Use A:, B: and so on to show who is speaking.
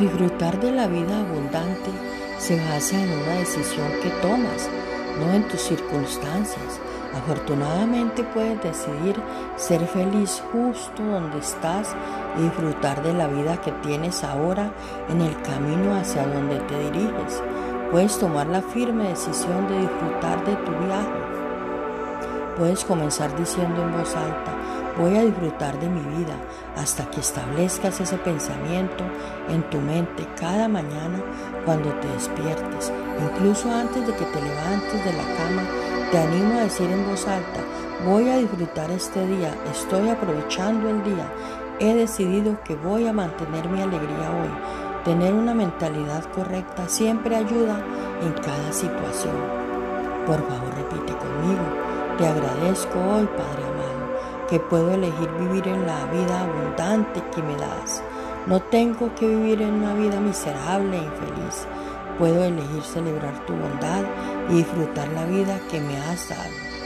A: Disfrutar de la vida abundante se basa en una decisión que tomas, no en tus circunstancias. Afortunadamente puedes decidir ser feliz justo donde estás y disfrutar de la vida que tienes ahora en el camino hacia donde te diriges. Puedes tomar la firme decisión de disfrutar de tu viaje. Puedes comenzar diciendo en voz alta, voy a disfrutar de mi vida hasta que establezcas ese pensamiento en tu mente cada mañana cuando te despiertes. Incluso antes de que te levantes de la cama, te animo a decir en voz alta, voy a disfrutar este día, estoy aprovechando el día, he decidido que voy a mantener mi alegría hoy. Tener una mentalidad correcta siempre ayuda en cada situación. Por favor, repite conmigo, te agradezco hoy, Padre que puedo elegir vivir en la vida abundante que me das. No tengo que vivir en una vida miserable e infeliz. Puedo elegir celebrar tu bondad y disfrutar la vida que me has dado.